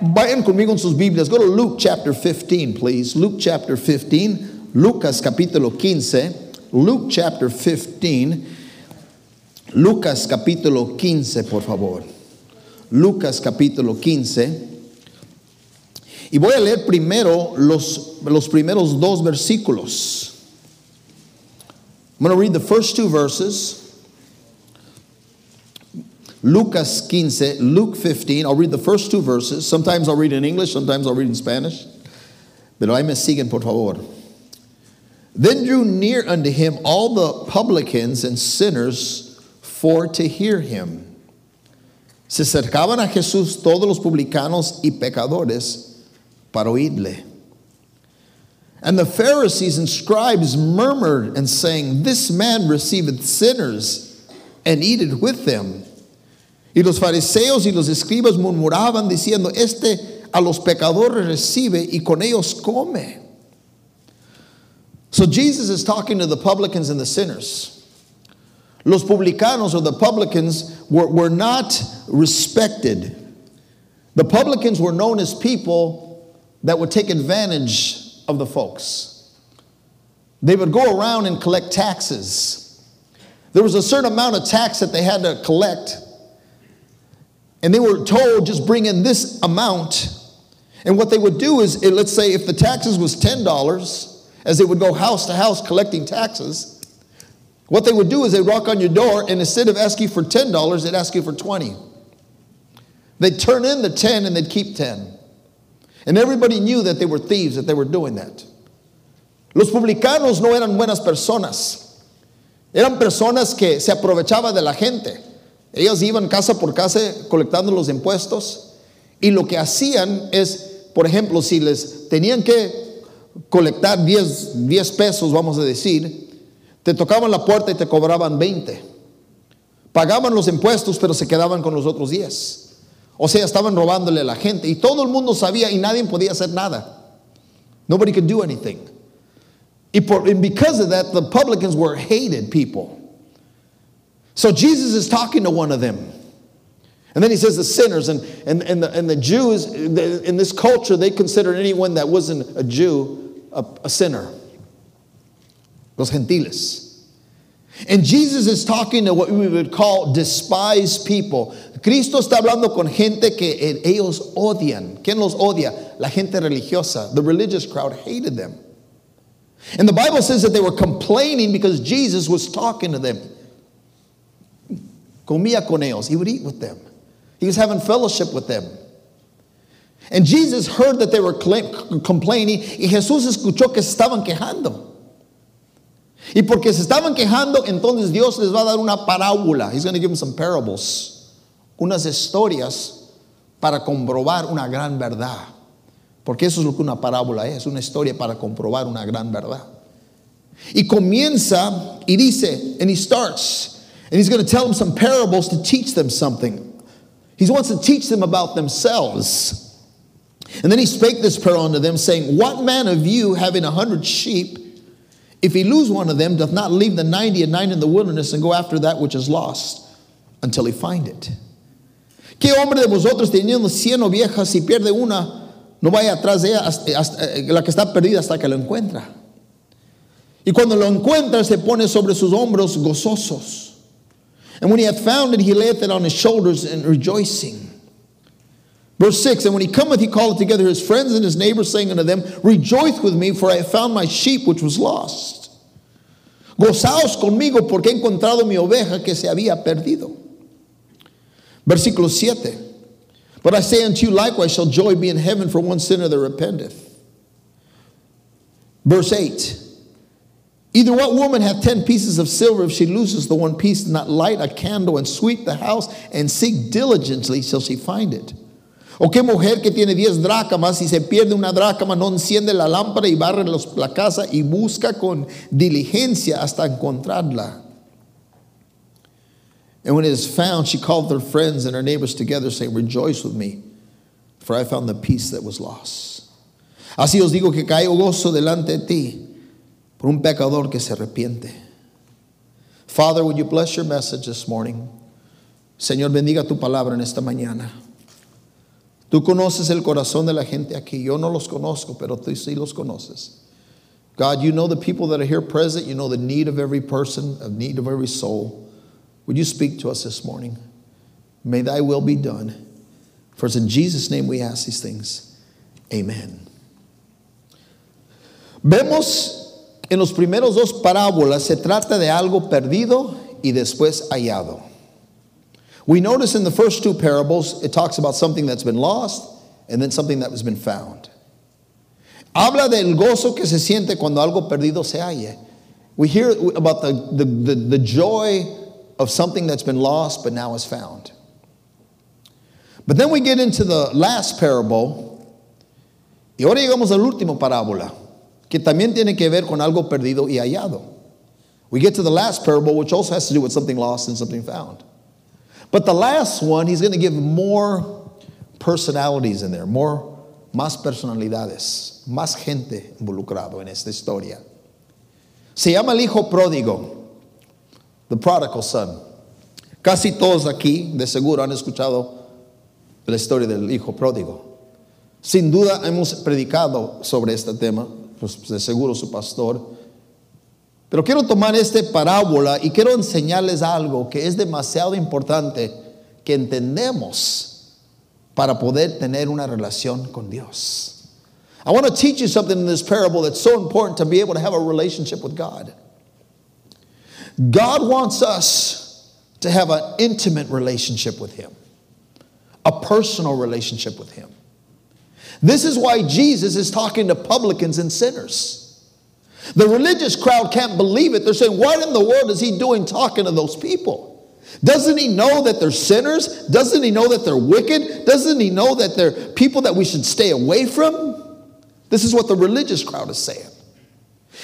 Vayan conmigo en sus Biblias. Go to Luke chapter 15, please. Luke chapter 15. Lucas capítulo 15. Luke chapter 15. Lucas capítulo 15, por favor. Lucas capítulo 15. Y voy a leer primero los, los primeros dos versículos. I'm going to read the first two verses. Lucas 15, Luke 15. I'll read the first two verses. Sometimes I'll read in English, sometimes I'll read in Spanish. Pero ahí me siguen, por favor. Then drew near unto him all the publicans and sinners for to hear him. Se acercaban a Jesús todos los publicanos y pecadores para oírle. And the Pharisees and scribes murmured and saying, This man receiveth sinners and eateth with them. Y los fariseos y los escribas murmuraban diciendo, Este a los pecadores recibe y con ellos come. So Jesus is talking to the publicans and the sinners. Los publicanos or the publicans were, were not respected. The publicans were known as people that would take advantage of the folks. They would go around and collect taxes. There was a certain amount of tax that they had to collect. And they were told, just bring in this amount. And what they would do is, eh, let's say if the taxes was $10, as they would go house to house collecting taxes, what they would do is they'd walk on your door, and instead of asking for $10, they'd ask you for 20 They'd turn in the 10 and they'd keep 10. And everybody knew that they were thieves, that they were doing that. Los publicanos no eran buenas personas. Eran personas que se aprovechaban de la gente. Ellos iban casa por casa colectando los impuestos y lo que hacían es, por ejemplo, si les tenían que colectar 10, 10 pesos, vamos a decir, te tocaban la puerta y te cobraban 20. Pagaban los impuestos, pero se quedaban con los otros 10. O sea, estaban robándole a la gente y todo el mundo sabía y nadie podía hacer nada. Nobody could do anything. And because of that, the publicans were hated people. So Jesus is talking to one of them. And then he says the sinners, and, and, and, the, and the Jews, in this culture, they considered anyone that wasn't a Jew a, a sinner. Los gentiles. And Jesus is talking to what we would call despised people. Cristo está hablando con gente que ellos odian. ¿Quién los odia? La gente religiosa. The religious crowd hated them. And the Bible says that they were complaining because Jesus was talking to them. Comía con ellos. He would eat with them. He was having fellowship with them. And Jesus heard that they were complaining y Jesús escuchó que se estaban quejando. Y porque se estaban quejando, entonces Dios les va a dar una parábola. He's going to give them some parables. Unas historias para comprobar una gran verdad. Porque eso es lo que una parábola es, una historia para comprobar una gran verdad. Y comienza y dice, and he starts, and he's going to tell them some parables to teach them something. He wants to teach them about themselves. And then he spake this parable unto them, saying, What man of you, having a hundred sheep, if he lose one of them, doth not leave the ninety and nine in the wilderness and go after that which is lost until he find it? ¿Qué hombre de vosotros teniendo cien ovejas, si pierde una, no vaya atrás de ella, hasta, hasta, eh, la que está perdida hasta que lo encuentra? Y cuando lo encuentra, se pone sobre sus hombros gozosos. And when he hath found it, he layeth it on his shoulders and rejoicing. Verse 6 And when he cometh, he calleth together his friends and his neighbors, saying unto them, Rejoice with me, for I have found my sheep which was lost. Gozaos conmigo, porque he encontrado mi oveja que se había perdido. Versículo 7 But I say unto you, likewise shall joy be in heaven for one sinner that repenteth. Verse 8 Either what woman hath ten pieces of silver, if she loses the one piece, not light a candle and sweep the house and seek diligently till she find it? ¿O qué mujer que tiene diez dracmas y se pierde una dracma no enciende la lámpara y barre los, la casa y busca con diligencia hasta encontrarla? And when it is found, she called her friends and her neighbors together, saying, Rejoice with me, for I found the piece that was lost. Así os digo que caigo gozo delante de ti por un pecador que se arrepiente. Father, would you bless your message this morning? Señor, bendiga tu palabra en esta mañana. Tú conoces el corazón de la gente aquí. Yo no los conozco, pero tú sí los conoces. God, you know the people that are here present. You know the need of every person, the need of every soul. Would you speak to us this morning? May thy will be done. For it's in Jesus' name we ask these things. Amen. Vemos en los primeros dos parábolas se trata de algo perdido y después hallado. We notice in the first two parables it talks about something that's been lost and then something that has been found. Habla del gozo que se siente cuando algo perdido se halle. We hear about the, the, the, the joy of something that's been lost but now is found. But then we get into the last parable, y ahora llegamos al último parábola, que también tiene que ver con algo perdido y hallado. We get to the last parable, which also has to do with something lost and something found. But the last one, he's going to give more personalities in there, more, más personalidades, más gente involucrado en esta historia. Se llama el hijo pródigo, the prodigal son. Casi todos aquí, de seguro, han escuchado la historia del hijo pródigo. Sin duda hemos predicado sobre este tema, pues de seguro su pastor. Pero quiero tomar esta parábola y quiero enseñarles algo que es demasiado importante que entendemos para poder tener una relación con Dios. I want to teach you something in this parable that's so important to be able to have a relationship with God. God wants us to have an intimate relationship with Him, a personal relationship with Him. This is why Jesus is talking to publicans and sinners. The religious crowd can't believe it. They're saying, What in the world is he doing talking to those people? Doesn't he know that they're sinners? Doesn't he know that they're wicked? Doesn't he know that they're people that we should stay away from? This is what the religious crowd is saying.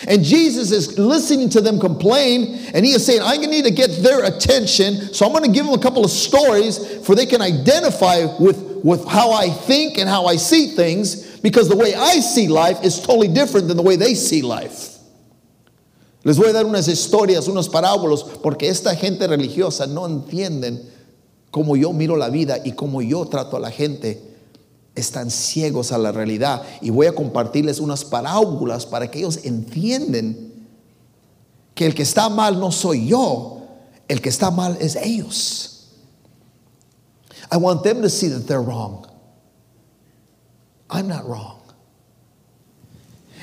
And Jesus is listening to them complain, and he is saying, I need to get their attention, so I'm going to give them a couple of stories for they can identify with, with how I think and how I see things, because the way I see life is totally different than the way they see life. Les voy a dar unas historias, unos parábolos, porque esta gente religiosa no entienden cómo yo miro la vida y cómo yo trato a la gente. Están ciegos a la realidad y voy a compartirles unas parábolas para que ellos entiendan que el que está mal no soy yo, el que está mal es ellos. I want them to see that they're wrong. I'm not wrong.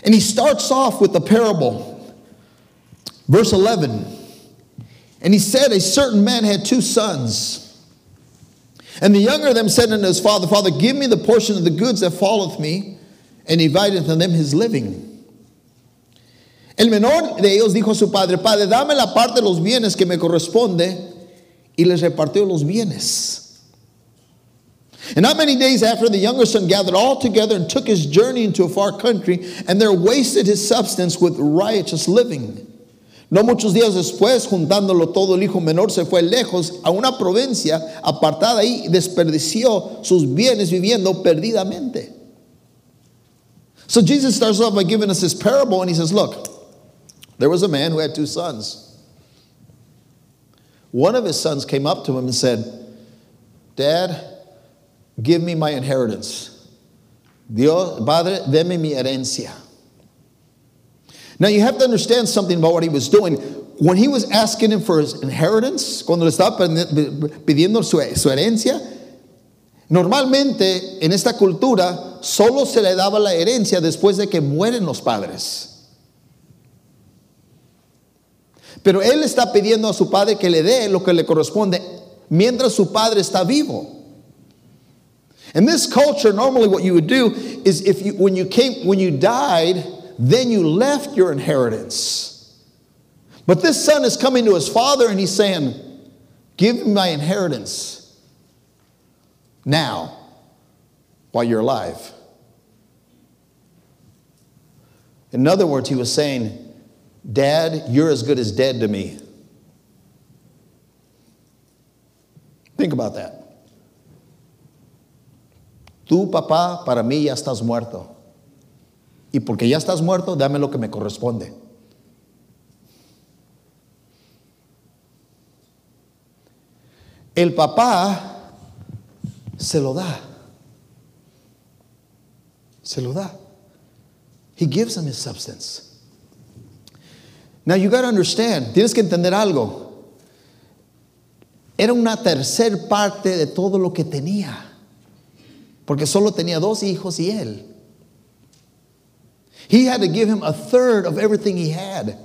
And he starts off with the parable Verse 11 And he said, A certain man had two sons. And the younger of them said unto his father, Father, give me the portion of the goods that falleth me. And he divided unto them his living. El menor de ellos dijo a su padre, Padre, dame la parte de los bienes que me corresponde. Y les repartió los bienes. And not many days after, the younger son gathered all together and took his journey into a far country, and there wasted his substance with riotous living. No muchos días después, juntándolo todo, el hijo menor se fue lejos a una provincia apartada y desperdició sus bienes viviendo perdidamente. So Jesus starts off by giving us this parable and he says, Look, there was a man who had two sons. One of his sons came up to him and said, Dad, give me my inheritance. Dios, Padre, deme mi herencia. Now you have to understand something about what he was doing. When he was asking him for his inheritance, cuando le estaba pidiendo su, su herencia, normalmente en esta cultura solo se le daba la herencia después de que mueren los padres. Pero él está pidiendo a su padre que le dé lo que le corresponde mientras su padre está vivo. In this culture, normally what you would do is if you, when you came, when you died, then you left your inheritance. But this son is coming to his father and he's saying, Give me my inheritance now while you're alive. In other words, he was saying, Dad, you're as good as dead to me. Think about that. Tu papá para mí ya estás muerto. Y porque ya estás muerto, dame lo que me corresponde. El papá se lo da. Se lo da. He gives them his substance. Now you got to understand, tienes que entender algo. Era una tercer parte de todo lo que tenía. Porque solo tenía dos hijos y él. He had to give him a third of everything he had.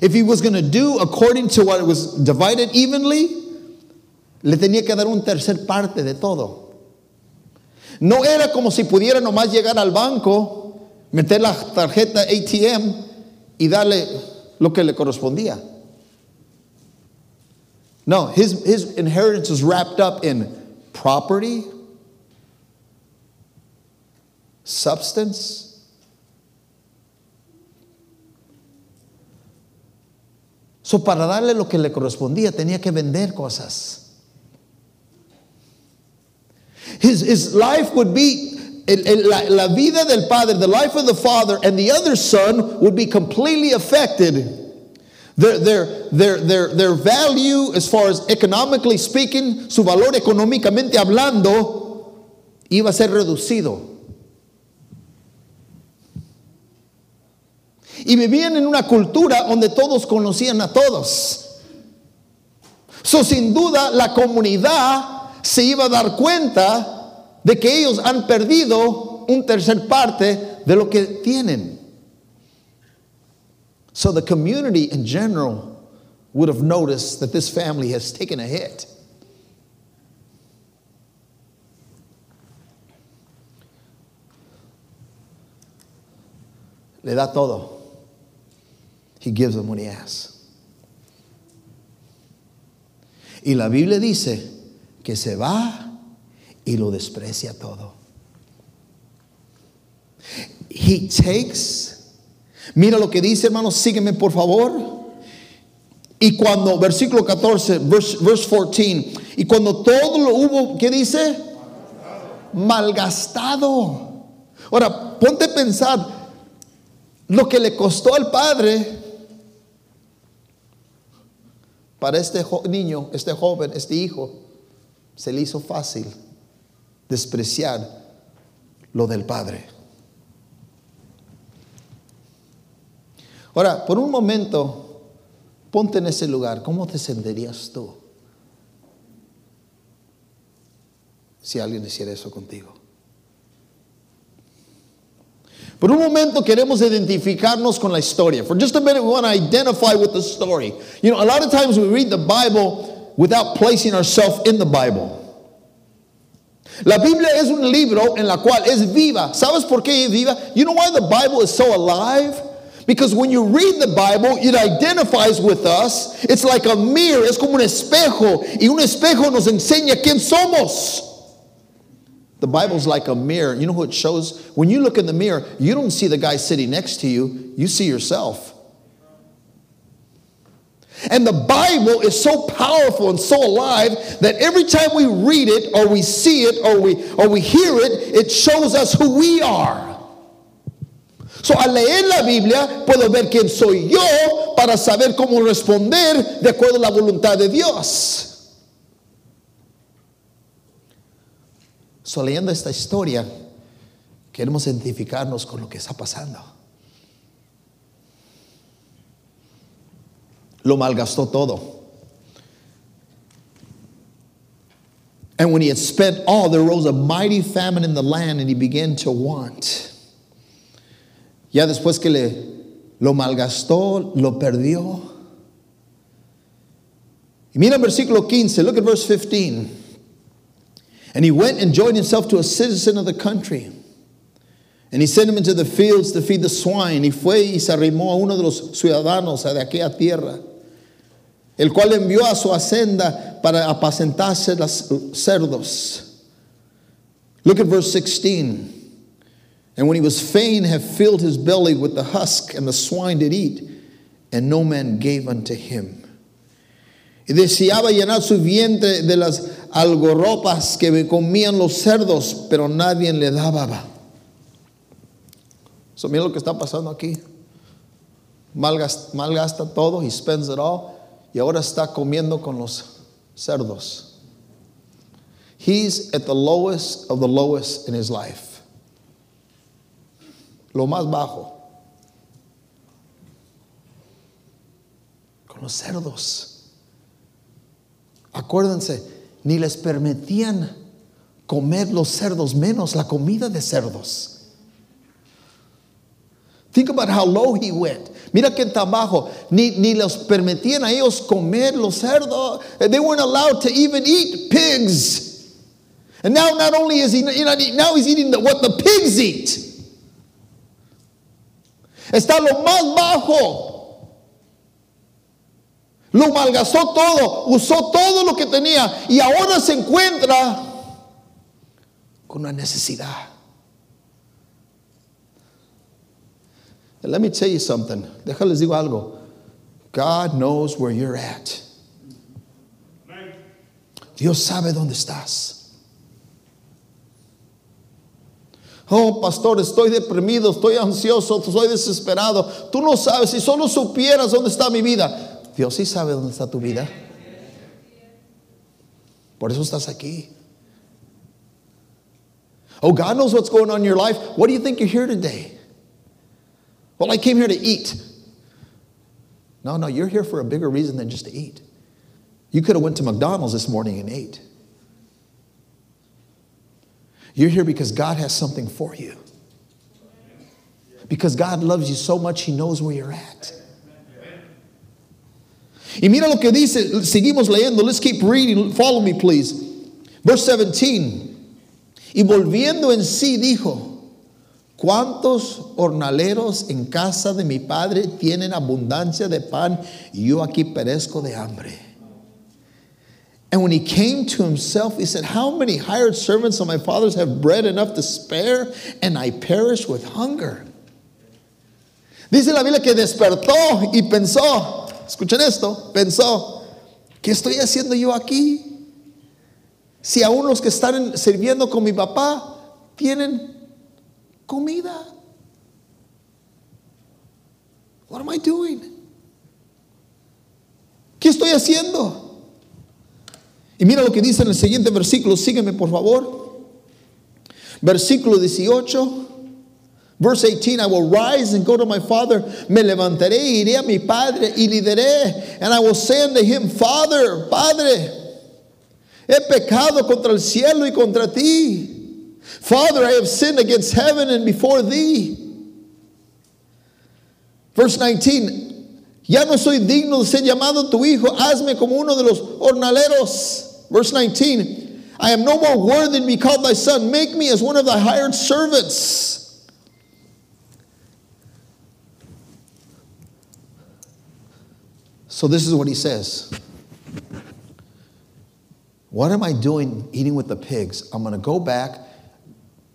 If he was going to do according to what it was divided evenly, le tenía que dar un tercer parte de todo. No era como si pudiera nomás llegar al banco, meter la tarjeta ATM y darle lo que le correspondía. No, his, his inheritance was wrapped up in property, substance, So, para darle lo que le correspondía, tenía que vender cosas. His, his life would be, la, la vida del padre, the life of the father and the other son would be completely affected. Their, their, their, their, their value, as far as economically speaking, su valor económicamente hablando, iba a ser reducido. Y vivían en una cultura donde todos conocían a todos. So, sin duda, la comunidad se iba a dar cuenta de que ellos han perdido un tercer parte de lo que tienen. So the community in general would have noticed that this family has taken a hit. Le da todo. He gives them what he. Y la Biblia dice que se va y lo desprecia todo. He takes. Mira lo que dice, hermanos, sígueme por favor. Y cuando, versículo 14, verse, verse 14, y cuando todo lo hubo, ¿qué dice? Malgastado. Ahora, ponte a pensar lo que le costó al padre para este niño, este joven, este hijo, se le hizo fácil despreciar lo del Padre. Ahora, por un momento, ponte en ese lugar. ¿Cómo te sentirías tú si alguien hiciera eso contigo? Por un momento queremos identificarnos con la historia. For just a minute, we want to identify with the story. You know, a lot of times we read the Bible without placing ourselves in the Bible. La Biblia es un libro en la cual es viva. ¿Sabes por qué es viva? You know why the Bible is so alive? Because when you read the Bible, it identifies with us. It's like a mirror, es como un espejo. Y un espejo nos enseña quién somos. The Bible's like a mirror. You know who it shows? When you look in the mirror, you don't see the guy sitting next to you, you see yourself. And the Bible is so powerful and so alive that every time we read it or we see it or we, or we hear it, it shows us who we are. So, al leer la Biblia, puedo ver quién soy yo para saber cómo responder de acuerdo a la voluntad de Dios. So, leyendo esta historia, queremos identificarnos con lo que está pasando. Lo malgastó todo. And when he had spent all, there rose a mighty famine in the land, and he began to want. Ya después que le lo malgastó, lo perdió. Y mira el versículo 15, look at verse 15. And he went and joined himself to a citizen of the country. And he sent him into the fields to feed the swine. Y fue y se arrimó a uno de los ciudadanos de aquella tierra, el cual envió a su hacienda para apacentarse los cerdos. Look at verse 16. And when he was fain have filled his belly with the husk, and the swine did eat, and no man gave unto him. Y deseaba llenar su vientre de las algorropas que comían los cerdos, pero nadie le daba. So, mira lo que está pasando aquí. Malgasta, malgasta todo, he spends it all, y ahora está comiendo con los cerdos. He's at the lowest of the lowest in his life. lo más bajo. Con los cerdos. Acuérdense, ni les permitían comer los cerdos, menos la comida de cerdos. Think about how low he went. Mira que tan bajo. Ni, ni los permitían a ellos comer los cerdos. They weren't allowed to even eat pigs. And now not only is he now he's eating the, what the pigs eat. Está lo más bajo. Lo malgastó todo, usó todo lo que tenía y ahora se encuentra con una necesidad. Let me tell you something. Déjales digo algo. God knows where you're at. Dios sabe dónde estás. Oh, pastor, estoy deprimido, estoy ansioso, estoy desesperado. Tú no sabes, si solo supieras dónde está mi vida. Dios sí sabe dónde está tu vida. Por eso estás aquí. Oh, God knows what's going on in your life. What do you think you're here today? Well, I came here to eat. No, no, you're here for a bigger reason than just to eat. You could have went to McDonald's this morning and ate. You're here because God has something for you. Because God loves you so much, He knows where you're at. Y mira lo que dice, seguimos leyendo. Let's keep reading. Follow me, please. Verse 17. Y volviendo en sí dijo, ¿Cuántos hornaleros en casa de mi padre tienen abundancia de pan y yo aquí perezco de hambre? And when he came to himself, he said, How many hired servants of my father's have bread enough to spare, and I perish with hunger? Dice la Biblia que despertó y pensó, escuchen esto, pensó, ¿qué estoy haciendo yo aquí? Si aún los que están sirviendo con mi papá tienen comida. What am I doing? ¿Qué estoy haciendo? Y mira lo que dice en el siguiente versículo, sígueme por favor. Versículo 18. Verse 18, I will rise and go to my father. Me levantaré y iré a mi padre y le diré. And I will say unto him, Father, Padre, he pecado contra el cielo y contra ti. Father, I have sinned against heaven and before thee. Verse 19, ya no soy digno de ser llamado tu hijo, hazme como uno de los hornaleros. Verse 19, I am no more worthy to be called thy son, make me as one of thy hired servants. So this is what he says. What am I doing eating with the pigs? I'm going to go back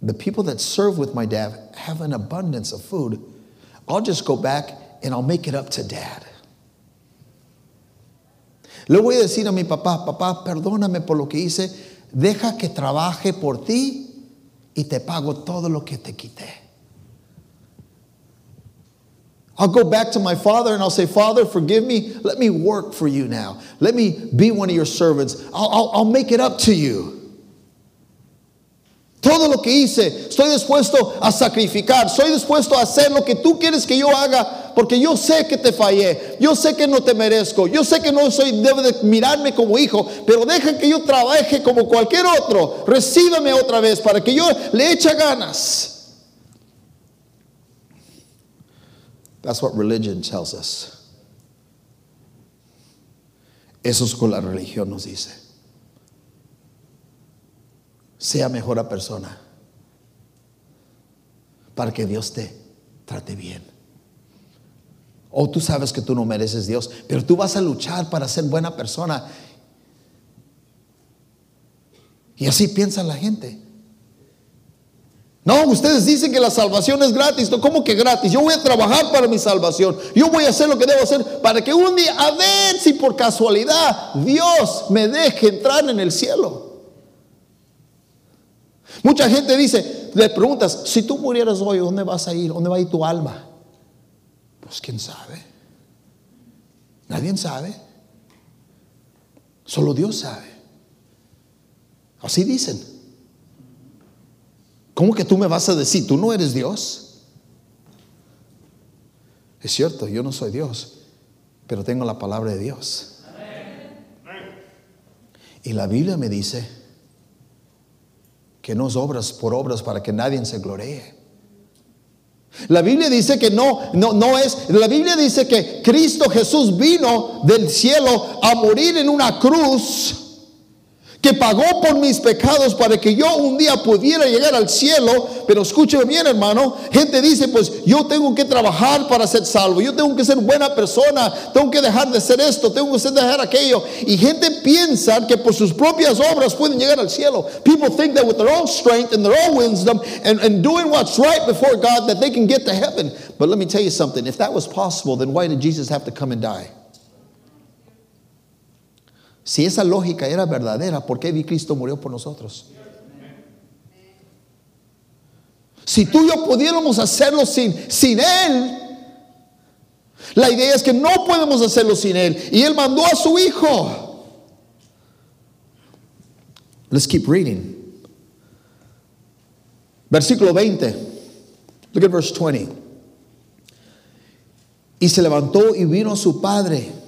the people that serve with my dad have an abundance of food. I'll just go back and I'll make it up to dad. Le voy a decir a mi papá, papá, perdóname por lo que hice, deja que trabaje por ti y te pago todo lo que te quité. I'll go back to my father and I'll say, Father, forgive me. Let me work for you now. Let me be one of your servants. I'll, I'll, I'll make it up to you. Todo lo que hice, estoy dispuesto a sacrificar, estoy dispuesto a hacer lo que tú quieres que yo haga, porque yo sé que te fallé, yo sé que no te merezco, yo sé que no soy, debe de mirarme como hijo, pero deja que yo trabaje como cualquier otro, recíbeme otra vez para que yo le eche ganas. That's what religion tells us. Eso es con la religión nos dice sea mejor persona para que Dios te trate bien. O tú sabes que tú no mereces Dios, pero tú vas a luchar para ser buena persona. Y así piensa la gente. No, ustedes dicen que la salvación es gratis. ¿Cómo que gratis? Yo voy a trabajar para mi salvación. Yo voy a hacer lo que debo hacer para que un día, a ver si por casualidad Dios me deje entrar en el cielo. Mucha gente dice, le preguntas, si tú murieras hoy, ¿dónde vas a ir? ¿Dónde va a ir tu alma? Pues quién sabe. Nadie sabe. Solo Dios sabe. Así dicen. ¿Cómo que tú me vas a decir, tú no eres Dios? Es cierto, yo no soy Dios, pero tengo la palabra de Dios. Y la Biblia me dice que no es obras por obras para que nadie se gloree. La Biblia dice que no, no, no es, la Biblia dice que Cristo Jesús vino del cielo a morir en una cruz que pagó por mis pecados para que yo un día pudiera llegar al cielo. Pero escúcheme bien, hermano. Gente dice, pues yo tengo que trabajar para ser salvo. Yo tengo que ser buena persona. Tengo que dejar de ser esto. Tengo que dejar aquello. Y gente piensa que por sus propias obras pueden llegar al cielo. People think that with their own strength and their own wisdom and, and doing what's right before God that they can get to heaven. But let me tell you something. If that was possible, then why did Jesus have to come and die? Si esa lógica era verdadera, ¿por qué Cristo murió por nosotros? Si tú y yo pudiéramos hacerlo sin, sin Él, la idea es que no podemos hacerlo sin Él. Y Él mandó a su Hijo. Let's keep reading. Versículo 20. Look at verse 20. Y se levantó y vino su padre.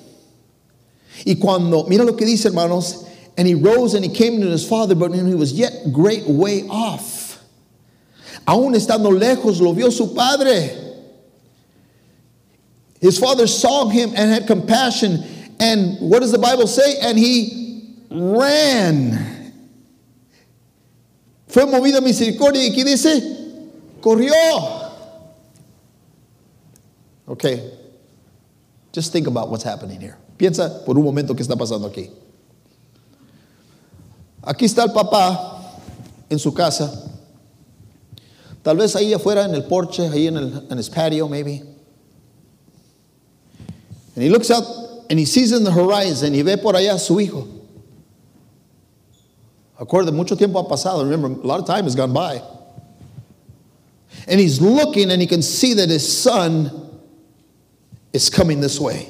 Y cuando, mira lo que dice, hermanos, and he rose and he came to his father, but when he was yet great way off. Aún estando lejos, lo vio su padre. His father saw him and had compassion. And what does the Bible say? And he ran. Fue movido a misericordia. ¿Y qué dice? Corrió. Okay. Just think about what's happening here. Piensa por un momento qué está pasando aquí. Aquí está el papá en su casa. Tal vez ahí afuera en el porche, ahí en el patio, maybe. And he looks out and he sees in the horizon y ve por allá a su hijo. Acuerda, mucho tiempo ha pasado. Remember, a lot of time has gone by. And he's looking and he can see that his son is coming this way.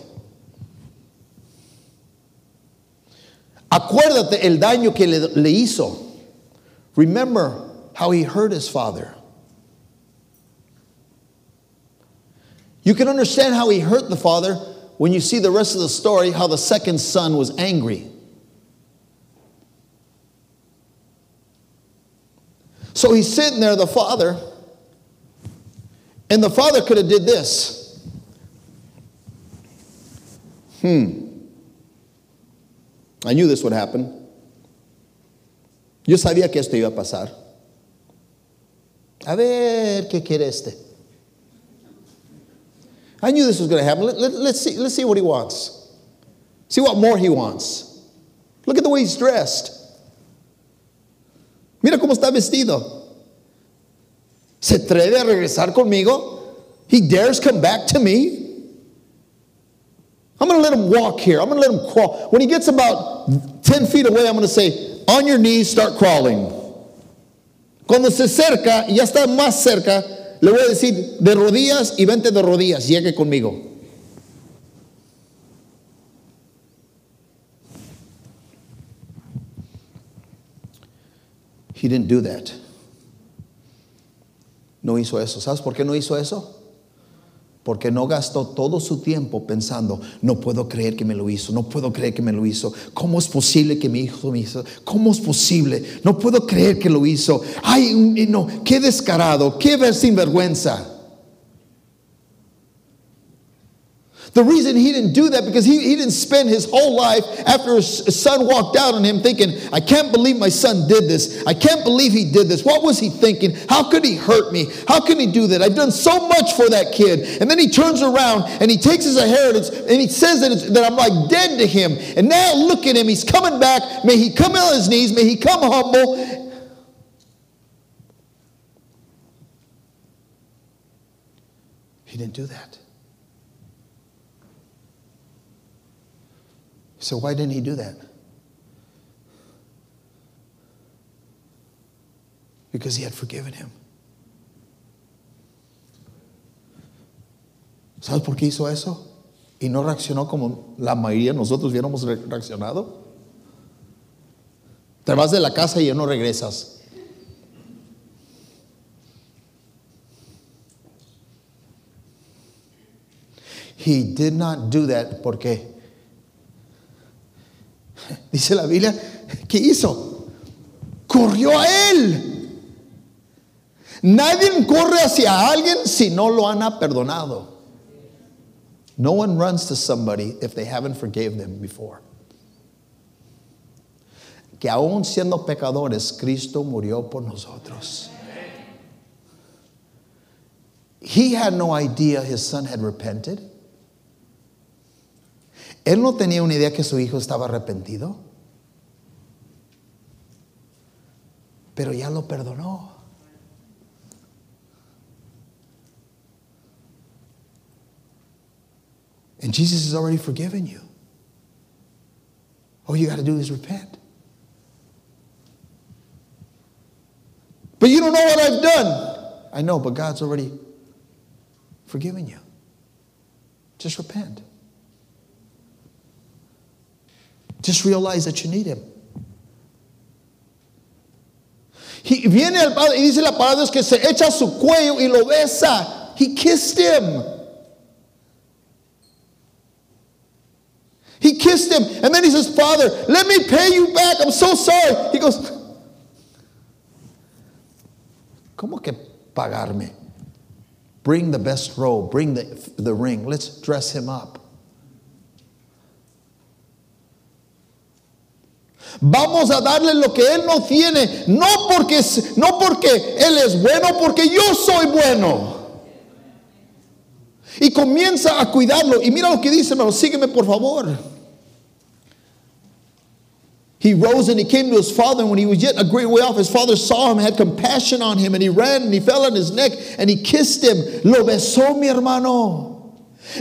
Acuérdate el daño que le, le hizo. Remember how he hurt his father. You can understand how he hurt the father when you see the rest of the story, how the second son was angry. So he's sitting there, the father, and the father could have did this. Hmm. I knew this would happen. Yo sabía que esto iba a pasar. A ver, ¿qué quiere este? I knew this was going to happen. Let, let, let's, see, let's see what he wants. See what more he wants. Look at the way he's dressed. Mira cómo está vestido. ¿Se atreve a regresar conmigo? He dares come back to me? I'm going to let him walk here. I'm going to let him crawl. When he gets about 10 feet away, I'm going to say, on your knees, start crawling. Cuando se acerca, ya está más cerca, le voy a decir, de rodillas y vente de rodillas, llegue conmigo. He didn't do that. No hizo eso. ¿Sabes por qué no hizo eso? Porque no gastó todo su tiempo pensando, no puedo creer que me lo hizo, no puedo creer que me lo hizo. ¿Cómo es posible que mi hijo me hizo? ¿Cómo es posible? No puedo creer que lo hizo. Ay, no, qué descarado, qué sinvergüenza. The reason he didn't do that because he, he didn't spend his whole life after his son walked out on him thinking, I can't believe my son did this. I can't believe he did this. What was he thinking? How could he hurt me? How can he do that? I've done so much for that kid. And then he turns around and he takes his inheritance and he says that, that I'm like dead to him. And now look at him. He's coming back. May he come on his knees. May he come humble. He didn't do that. So, why didn't he do that? Because he had forgiven him. ¿Sabes por qué hizo eso? Y no reaccionó como la mayoría de nosotros hubiéramos reaccionado. Te vas de la casa y ya no regresas. He did not do that porque dice la Biblia, ¿qué hizo? Corrió a él. Nadie corre hacia alguien si no lo han perdonado. No one runs to somebody if they haven't forgave them before. Que aún siendo pecadores, Cristo murió por nosotros. He had no idea his son had repented. Él no tenía una idea que su hijo estaba arrepentido. Pero ya lo perdonó. And Jesus has already forgiven you. All you got to do is repent. But you don't know what I've done. I know, but God's already forgiven you. Just repent. Just realize that you need Him. He, viene al Padre y dice la palabra Dios que se echa su cuello y lo besa. He kissed him. He kissed him. And then he says, Father, let me pay you back. I'm so sorry. He goes, ¿Cómo que pagarme? Bring the best robe, bring the, the ring. Let's dress him up. Vamos a darle lo que él no tiene, no porque no porque él es bueno, porque yo soy bueno. Y comienza a cuidarlo. Y mira lo que dice, hermano, sígueme por favor. He rose and he came to his father, and when he was yet a great way off, his father saw him, had compassion on him, and he ran and he fell on his neck and he kissed him. Lo besó mi hermano.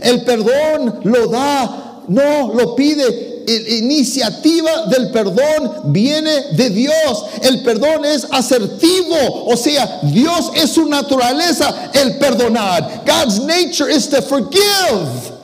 El perdón lo da, no lo pide iniciativa del perdón viene de Dios. El perdón es asertivo, o sea, Dios es su naturaleza el perdonar. God's nature is to forgive.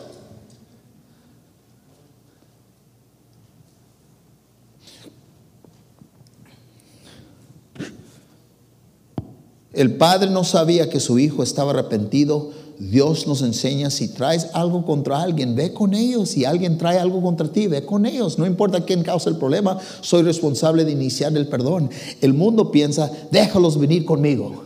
El padre no sabía que su hijo estaba arrepentido Dios nos enseña, si traes algo contra alguien, ve con ellos. Si alguien trae algo contra ti, ve con ellos. No importa quién causa el problema, soy responsable de iniciar el perdón. El mundo piensa, déjalos venir conmigo.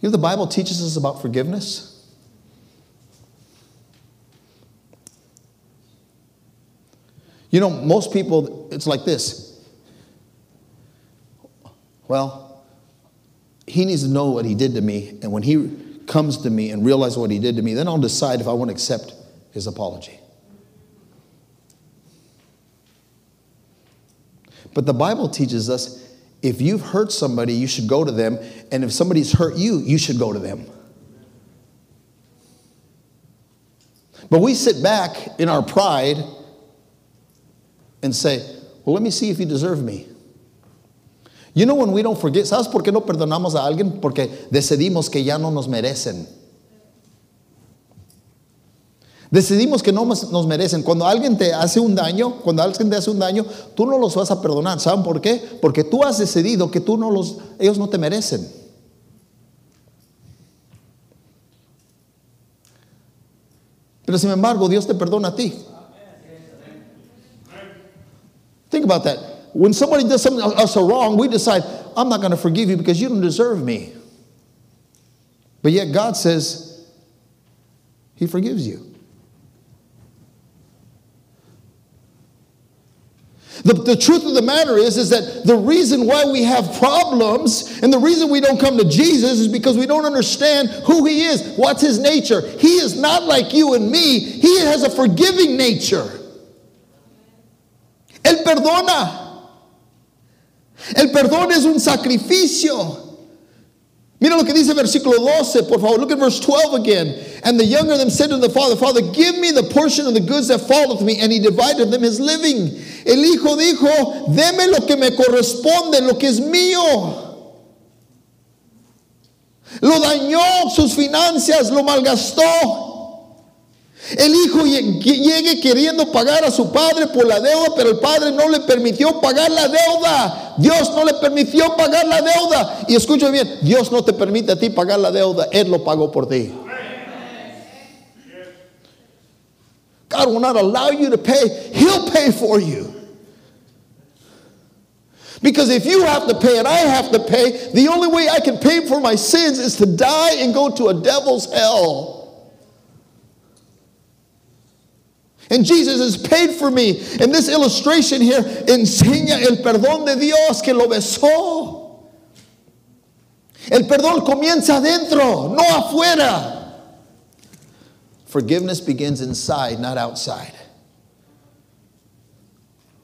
You know, the Bible teaches us about forgiveness. You know, most people, it's like this. Well, he needs to know what he did to me. And when he comes to me and realizes what he did to me, then I'll decide if I want to accept his apology. But the Bible teaches us if you've hurt somebody, you should go to them. And if somebody's hurt you, you should go to them. But we sit back in our pride and say, well, let me see if you deserve me. You know when we don't forget, ¿sabes por qué no perdonamos a alguien? Porque decidimos que ya no nos merecen. Decidimos que no nos merecen. Cuando alguien te hace un daño, cuando alguien te hace un daño, tú no los vas a perdonar. ¿Saben por qué? Porque tú has decidido que tú no los, ellos no te merecen. Pero sin embargo, Dios te perdona a ti. Think about that. When somebody does something us a wrong, we decide, I'm not going to forgive you because you don't deserve me. But yet God says, He forgives you. The, the truth of the matter is, is that the reason why we have problems and the reason we don't come to Jesus is because we don't understand who He is, what's His nature. He is not like you and me, He has a forgiving nature. Él perdona. El perdón es un sacrificio. Mira lo que dice versículo 12, por favor. Look at verse 12 again. And the younger of them said to the father, Father, give me the portion of the goods that falleth me. And he divided them his living. El hijo dijo, deme lo que me corresponde, lo que es mío. Lo dañó sus finanzas, lo malgastó. El hijo llegue queriendo pagar a su padre por la deuda, pero el padre no le permitió pagar la deuda. Dios no le permitió pagar la deuda. Y escucha bien, Dios no te permite a ti pagar la deuda, Él lo pagó por ti. God will not allow you to pay, He'll pay for you. Because if you have to pay and I have to pay, the only way I can pay for my sins is to die and go to a devil's hell. And Jesus has paid for me. And this illustration here enseña el perdón de Dios que lo besó. El perdón comienza adentro, no afuera. Forgiveness begins inside, not outside.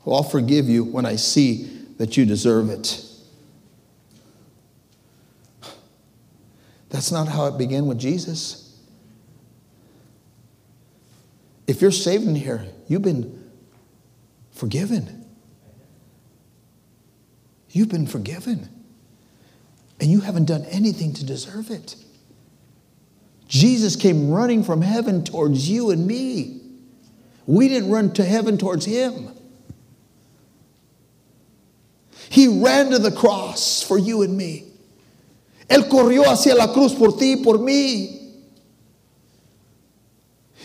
Well, I'll forgive you when I see that you deserve it. That's not how it began with Jesus. If you're saved in here, you've been forgiven. You've been forgiven. And you haven't done anything to deserve it. Jesus came running from heaven towards you and me. We didn't run to heaven towards him. He ran to the cross for you and me. Él corrió hacia la cruz por ti y por mí.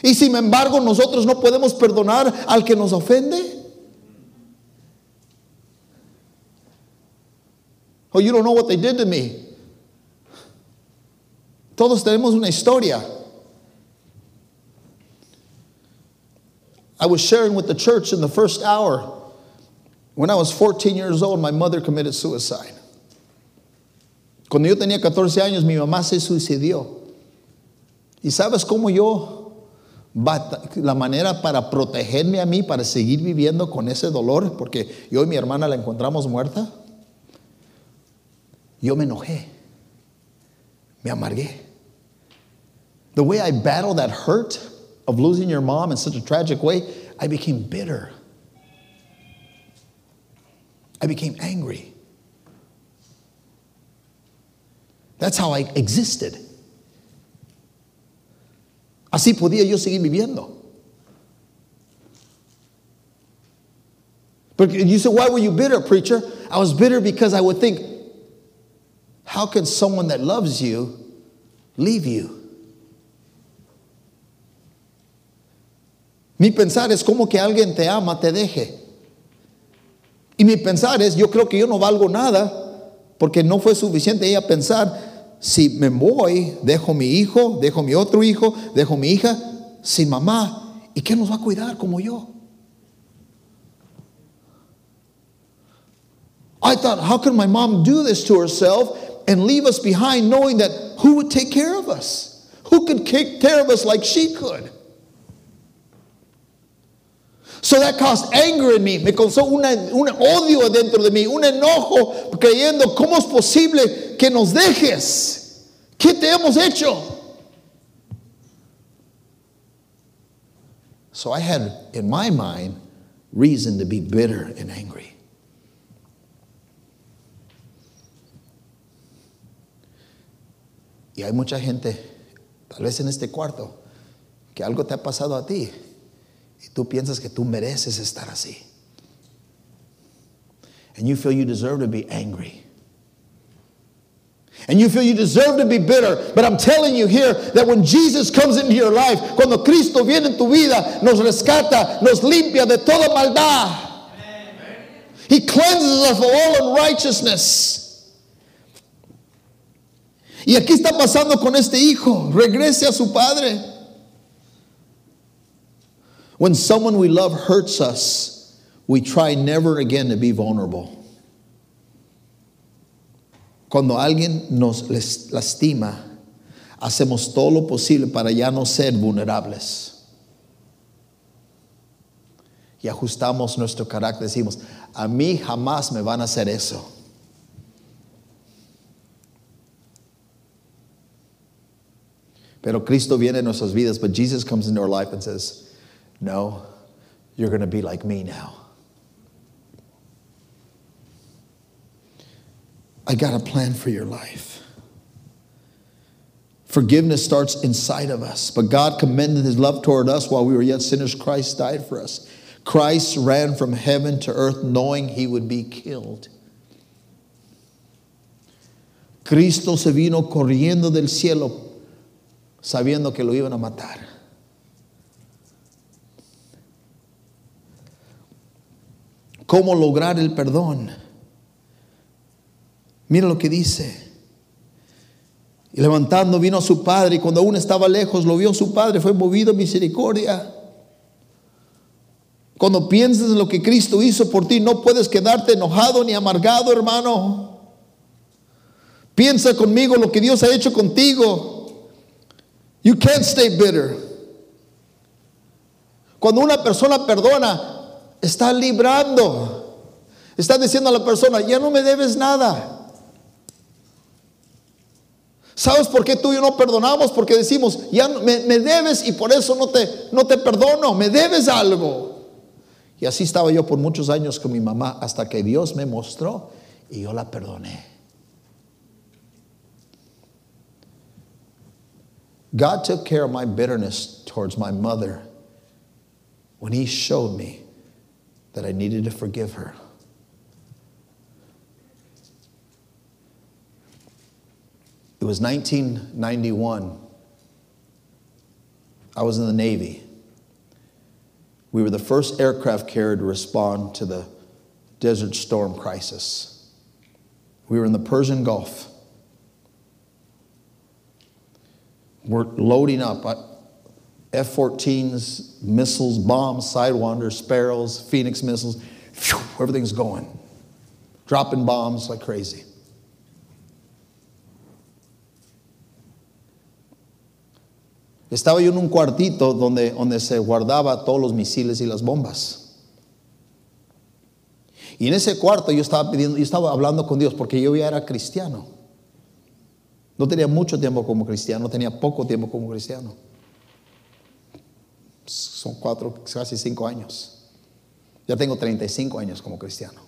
Y sin embargo nosotros no podemos perdonar al que nos ofende. Oh, you don't know what they did to me. Todos tenemos una historia. I was sharing with the church in the first hour. When I was 14 years old, my mother committed suicide. Cuando yo tenía 14 años, mi mamá se suicidió. ¿Y sabes cómo yo la manera para protegerme a mí, para seguir viviendo con ese dolor, porque yo y mi hermana la encontramos muerta, yo me enojé, me amargué. The way I battled that hurt of losing your mom in such a tragic way, I became bitter. I became angry. That's how I existed. Así podía yo seguir viviendo. But you say, why were you bitter, preacher? I was bitter because I would think, how can someone that loves you leave you? Mi pensar es como que alguien te ama, te deje. Y mi pensar es, yo creo que yo no valgo nada porque no fue suficiente ella pensar, si me voy, dejo mi hijo, dejo mi otro hijo, dejo mi hija sin mamá, ¿y quién nos va a cuidar como yo? I thought, how can my mom do this to herself and leave us behind knowing that who would take care of us? Who could take care of us like she could? So that caused anger in me. Me causó un odio dentro de mí, un enojo, creyendo, ¿cómo es posible que nos dejes? ¿Qué te hemos hecho? So I had, in my mind, reason to be bitter and angry. Y hay mucha gente, tal vez en este cuarto, que algo te ha pasado a ti Y tú piensas que tú mereces estar así. And you feel you deserve to be angry. And you feel you deserve to be bitter. But I'm telling you here that when Jesus comes into your life, cuando Cristo viene en tu vida, nos rescata, nos limpia de toda maldad. He cleanses us of all unrighteousness. Y aquí está pasando con este hijo. Regrese a su padre. When someone we love hurts us, we try never again to be vulnerable. Cuando alguien nos lastima, hacemos todo lo posible para ya no ser vulnerables. Y ajustamos nuestro carácter. Decimos, a mí jamás me van a hacer eso. Pero Cristo viene en nuestras vidas, but Jesus comes into our life and says, no, you're going to be like me now. I got a plan for your life. Forgiveness starts inside of us. But God commended his love toward us while we were yet sinners. Christ died for us. Christ ran from heaven to earth knowing he would be killed. Cristo se vino corriendo del cielo sabiendo que lo iban a matar. ¿Cómo lograr el perdón? Mira lo que dice. Y levantando vino a su padre y cuando aún estaba lejos lo vio su padre, fue movido a misericordia. Cuando piensas en lo que Cristo hizo por ti, no puedes quedarte enojado ni amargado, hermano. Piensa conmigo lo que Dios ha hecho contigo. You can't stay bitter. Cuando una persona perdona, está librando. Está diciendo a la persona, ya no me debes nada. ¿Sabes por qué tú y yo no perdonamos? Porque decimos, ya me, me, debes y por eso no te, no te perdono, me debes algo. Y así estaba yo por muchos años con mi mamá hasta que Dios me mostró y yo la perdoné. God took care of my bitterness towards my mother when He showed me that I needed to forgive her. It was 1991. I was in the Navy. We were the first aircraft carrier to respond to the Desert Storm crisis. We were in the Persian Gulf. We're loading up F 14s, missiles, bombs, Sidewinders, Sparrows, Phoenix missiles. everything's going. Dropping bombs like crazy. Estaba yo en un cuartito donde, donde se guardaba todos los misiles y las bombas. Y en ese cuarto yo estaba pidiendo, yo estaba hablando con Dios porque yo ya era cristiano. No tenía mucho tiempo como cristiano, tenía poco tiempo como cristiano. Son cuatro, casi cinco años. Ya tengo 35 años como cristiano.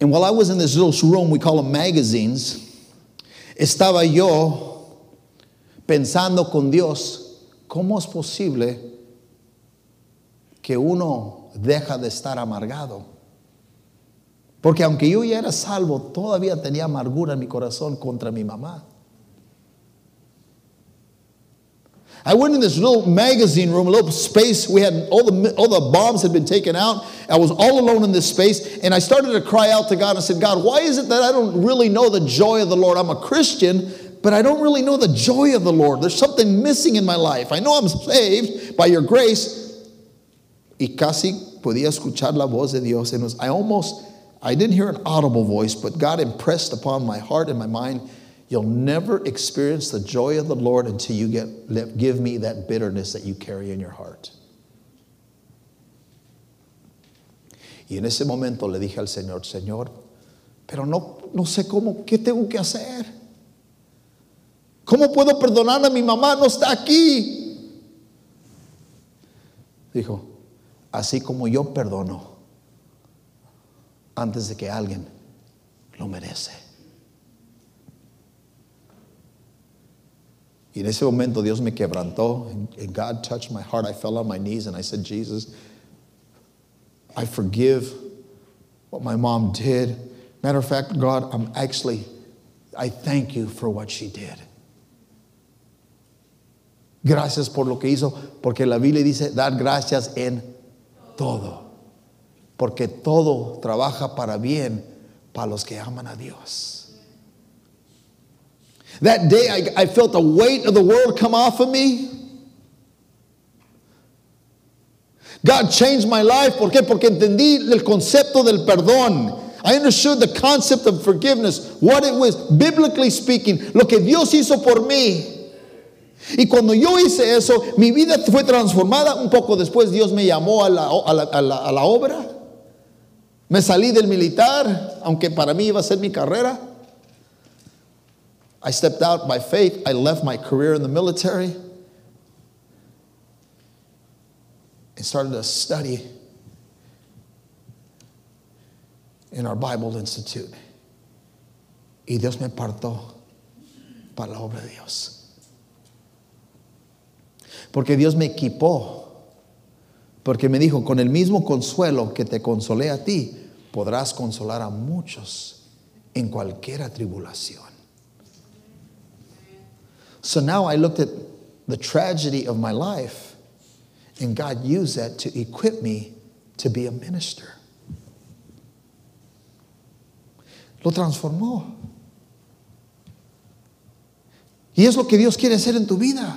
And while I was in this little room, we call them magazines, estaba yo pensando con Dios, ¿cómo es posible que uno deja de estar amargado? Porque aunque yo ya era salvo, todavía tenía amargura en mi corazón contra mi mamá. I went in this little magazine room, a little space. We had all the all the bombs had been taken out. I was all alone in this space, and I started to cry out to God. I said, God, why is it that I don't really know the joy of the Lord? I'm a Christian, but I don't really know the joy of the Lord. There's something missing in my life. I know I'm saved by your grace. Y casi podía escuchar la voz de Dios. And was, I almost, I didn't hear an audible voice, but God impressed upon my heart and my mind, you'll never experience the joy of the Lord until you get, give me that bitterness that you carry in your heart. Y en ese momento le dije al Señor, Señor, pero no, no sé cómo, ¿qué tengo que hacer? ¿Cómo puedo perdonar a mi mamá? No está aquí. Dijo, así como yo perdono antes de que alguien lo merece. Y en ese momento Dios me quebrantó. And God touched my heart. I fell on my knees and I said, Jesus, I forgive what my mom did. Matter of fact, God, I'm actually, I thank you for what she did. Gracias por lo que hizo, porque la Biblia dice dar gracias en todo. Porque todo trabaja para bien para los que aman a Dios. That day I, I felt the weight of the world come off of me. God changed my life. ¿Por qué? Porque entendí el concepto del perdón. I understood the concept of forgiveness, what it was, biblically speaking, lo que Dios hizo por mí. Y cuando yo hice eso, mi vida fue transformada. Un poco después Dios me llamó a la, a la, a la, a la obra. Me salí del militar, aunque para mí iba a ser mi carrera. I stepped out by faith. I left my career in the military and started to study in our Bible Institute. Y Dios me apartó para la obra de Dios. Porque Dios me equipó. Porque me dijo, con el mismo consuelo que te consolé a ti, podrás consolar a muchos en cualquier tribulación. So now I looked at the tragedy of my life, and God used that to equip me to be a minister. Lo transformó. Y es lo que Dios quiere hacer en tu vida.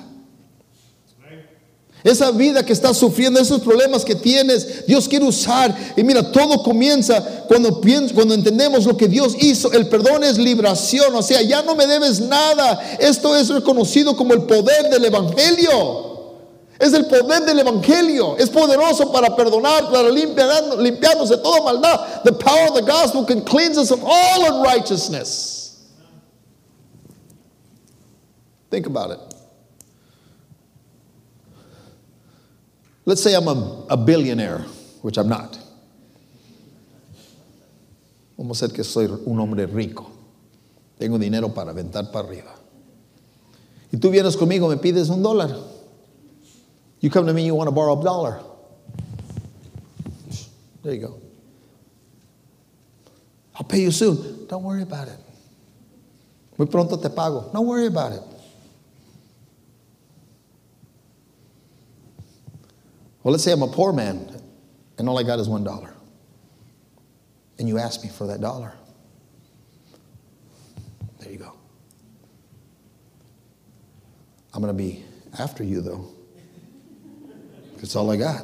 Esa vida que estás sufriendo, esos problemas que tienes, Dios quiere usar. Y mira, todo comienza cuando, cuando entendemos lo que Dios hizo. El perdón es liberación. O sea, ya no me debes nada. Esto es reconocido como el poder del Evangelio. Es el poder del Evangelio. Es poderoso para perdonar, para limpiar, limpiarnos de toda maldad. The power of the gospel can cleanse us of all unrighteousness. Think about it. Let's say I'm a, a billionaire, which I'm not. Vamos a ser que soy un hombre rico. Tengo dinero para aventar para arriba. Y tú vienes conmigo, me pides un dólar. You come to me, you want to borrow a dollar. There you go. I'll pay you soon. Don't worry about it. Muy pronto te pago. Don't worry about it. Well, let's say I'm a poor man and all I got is one dollar. And you ask me for that dollar. There you go. I'm going to be after you, though. That's all I got.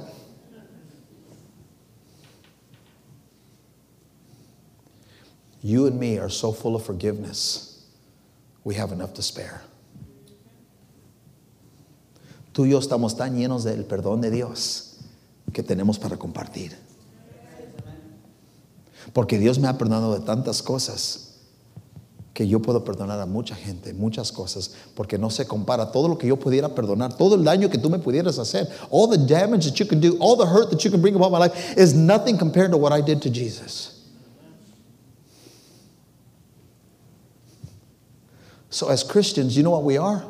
You and me are so full of forgiveness, we have enough to spare. Tú y yo estamos tan llenos del perdón de Dios que tenemos para compartir. Porque Dios me ha perdonado de tantas cosas que yo puedo perdonar a mucha gente, muchas cosas, porque no se compara todo lo que yo pudiera perdonar, todo el daño que tú me pudieras hacer, all the damage that you can do, all the hurt that you can bring about my life is nothing compared to what I did to Jesus. So as Christians, you know what we are?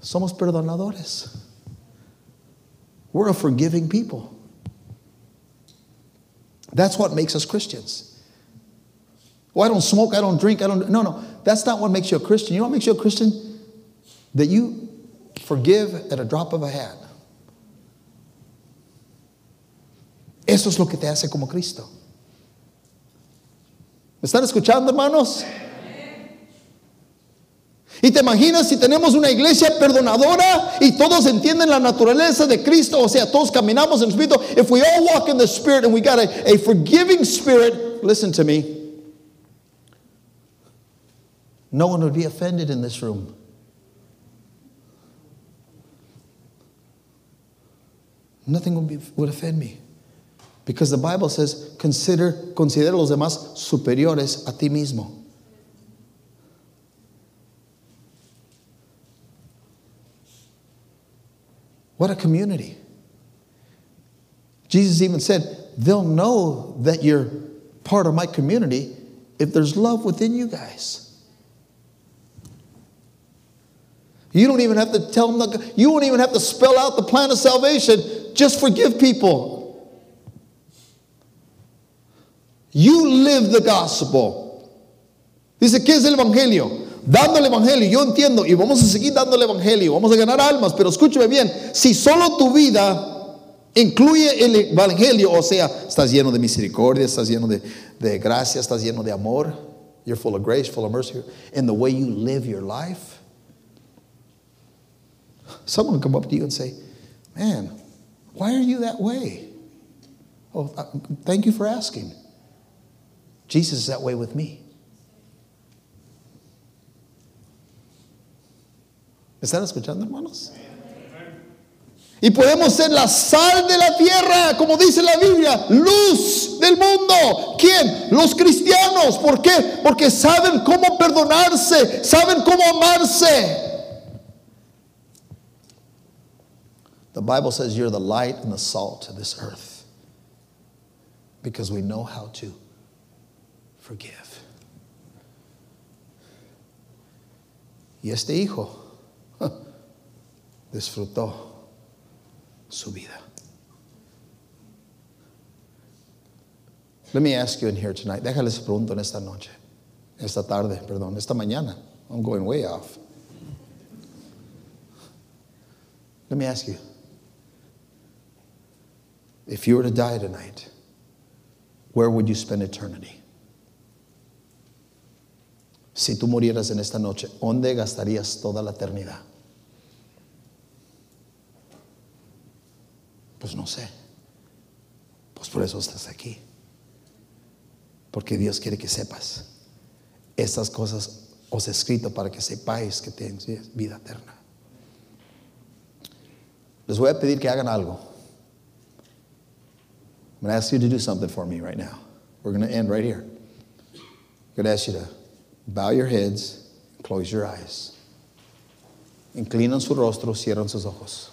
Somos perdonadores. We're a forgiving people. That's what makes us Christians. Well, I don't smoke, I don't drink, I don't. No, no. That's not what makes you a Christian. You know what makes you a Christian? That you forgive at a drop of a hat. Eso es lo que te hace como Cristo. ¿Me están escuchando, hermanos? Y te imaginas si tenemos una iglesia perdonadora y todos entienden la naturaleza de Cristo, o sea, todos caminamos en el Espíritu. If we all walk in the Spirit and we got a, a forgiving spirit, listen to me. No one would be offended in this room. Nothing would, be, would offend me. Because the Bible says, consider, considera los demás superiores a ti mismo. What a community. Jesus even said, they'll know that you're part of my community if there's love within you guys. You don't even have to tell them, the, you won't even have to spell out the plan of salvation. Just forgive people. You live the gospel. Dice, ¿qué es el evangelio? Dando el evangelio. Yo entiendo y vamos a seguir dando el evangelio, vamos a ganar almas, pero escúcheme bien, si solo tu vida incluye el evangelio, o sea, estás lleno de misericordia, estás lleno de, de gracia, estás lleno de amor, you're full of grace, full of mercy, in the way you live your life, someone will come up to you and say, man, why are you that way? Oh, uh, thank you for asking. Jesus is that way with me. ¿Me están escuchando, hermanos? Y podemos ser la sal de la tierra, como dice la Biblia, luz del mundo. ¿Quién? Los cristianos. ¿Por qué? Porque saben cómo perdonarse, saben cómo amarse. The Bible says you're the light and the salt of this earth because we know how to forgive. Y este hijo disfrutó su vida. Let me ask you in here tonight. Déjales pregunto en esta noche, esta tarde, perdón, esta mañana. I'm going way off. Let me ask you. If you were to die tonight, where would you spend eternity? Si tú murieras en esta noche, ¿dónde gastarías toda la eternidad? Pues no sé. Pues por eso estás aquí. Porque Dios quiere que sepas. Estas cosas os he escrito para que sepáis que tenéis vida eterna. Les voy a pedir que hagan algo. I'm going to ask you to do something for me right now. We're going to end right here. I'm going to ask you to bow your heads, close your eyes. Inclinan su rostro, cierran sus ojos.